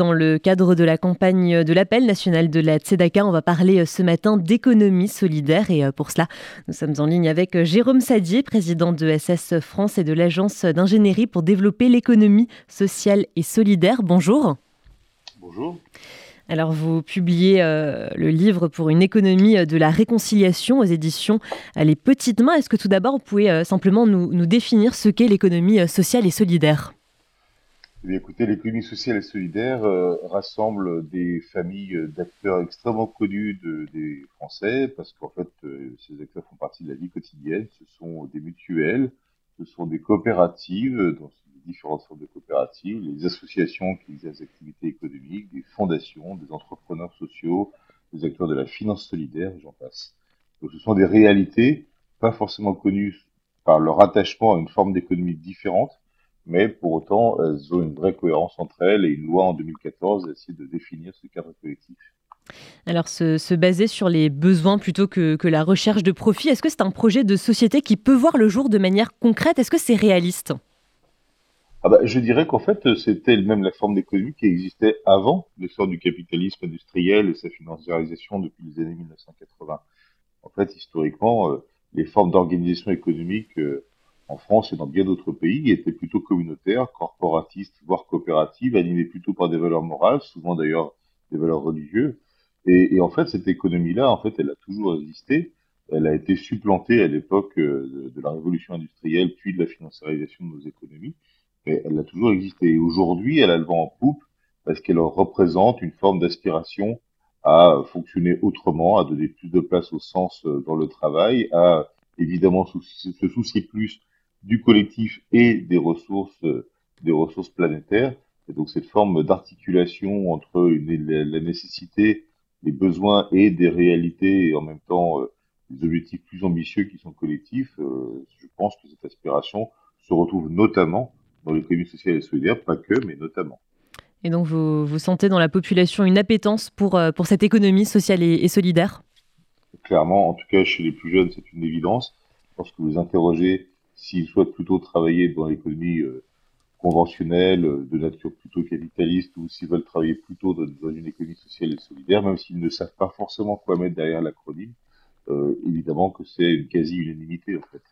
Dans le cadre de la campagne de l'appel national de la Tzedaka, on va parler euh, ce matin d'économie solidaire et euh, pour cela, nous sommes en ligne avec euh, Jérôme Sadier, président de SS France et de l'agence d'ingénierie pour développer l'économie sociale et solidaire. Bonjour. Bonjour. Alors vous publiez le livre pour une économie de la réconciliation aux éditions Les Petites Mains. Est-ce que tout d'abord vous pouvez simplement nous définir ce qu'est l'économie sociale et solidaire? Eh écoutez, l'économie sociale et solidaire euh, rassemble des familles d'acteurs extrêmement connus de, des Français, parce qu'en fait, euh, ces acteurs font partie de la vie quotidienne. Ce sont des mutuelles, ce sont des coopératives, donc différentes sortes de coopératives, les associations qui exercent des activités économiques, des fondations, des entrepreneurs sociaux, des acteurs de la finance solidaire, j'en passe. Donc ce sont des réalités pas forcément connues par leur attachement à une forme d'économie différente, mais pour autant, elles ont une vraie cohérence entre elles et une loi en 2014 essaie de définir ce cadre collectif. Alors, se, baser sur les besoins plutôt que, la recherche de profit, est-ce que c'est un projet de société qui peut voir le jour de manière concrète? Est-ce que c'est réaliste? Ah bah, Je dirais qu'en fait, c'était même la forme d'économie qui existait avant l'essor du capitalisme industriel et sa financiarisation depuis les années 1980. En fait, historiquement, euh, les formes d'organisation économique euh, en France et dans bien d'autres pays, étaient plutôt communautaires, corporatistes, voire coopératives, animées plutôt par des valeurs morales, souvent d'ailleurs des valeurs religieuses. Et, en fait, cette économie-là, en fait, elle a toujours existé. Elle a été supplantée à l'époque euh, de, la révolution industrielle, puis de la financiarisation de nos économies. Mais elle a toujours existé. Et aujourd'hui, elle a le vent en poupe parce qu'elle représente une forme d'aspiration à fonctionner autrement, à donner plus de place au sens euh, dans le travail, à évidemment se soucier plus du collectif et des ressources, des ressources planétaires. Et donc cette forme d'articulation entre la, nécessité, les besoins et des réalités, et en même temps euh, des objectifs plus ambitieux qui sont collectifs, euh, je pense que cette aspiration se retrouve notamment dans l'économie sociale et solidaire, pas que, mais notamment. Et donc vous, vous sentez dans la population une appétence pour, euh, pour cette économie sociale et, et solidaire? Clairement, en tout cas chez les plus jeunes, c'est une évidence. Lorsque vous interrogez s'ils souhaitent plutôt travailler dans l'économie euh, conventionnelle, euh, de nature plutôt capitaliste, ou s'ils veulent travailler plutôt dans, une économie sociale et solidaire, même s'ils ne savent pas forcément quoi mettre derrière l'acronyme, euh, évidemment que c'est une quasi-unanimité en fait.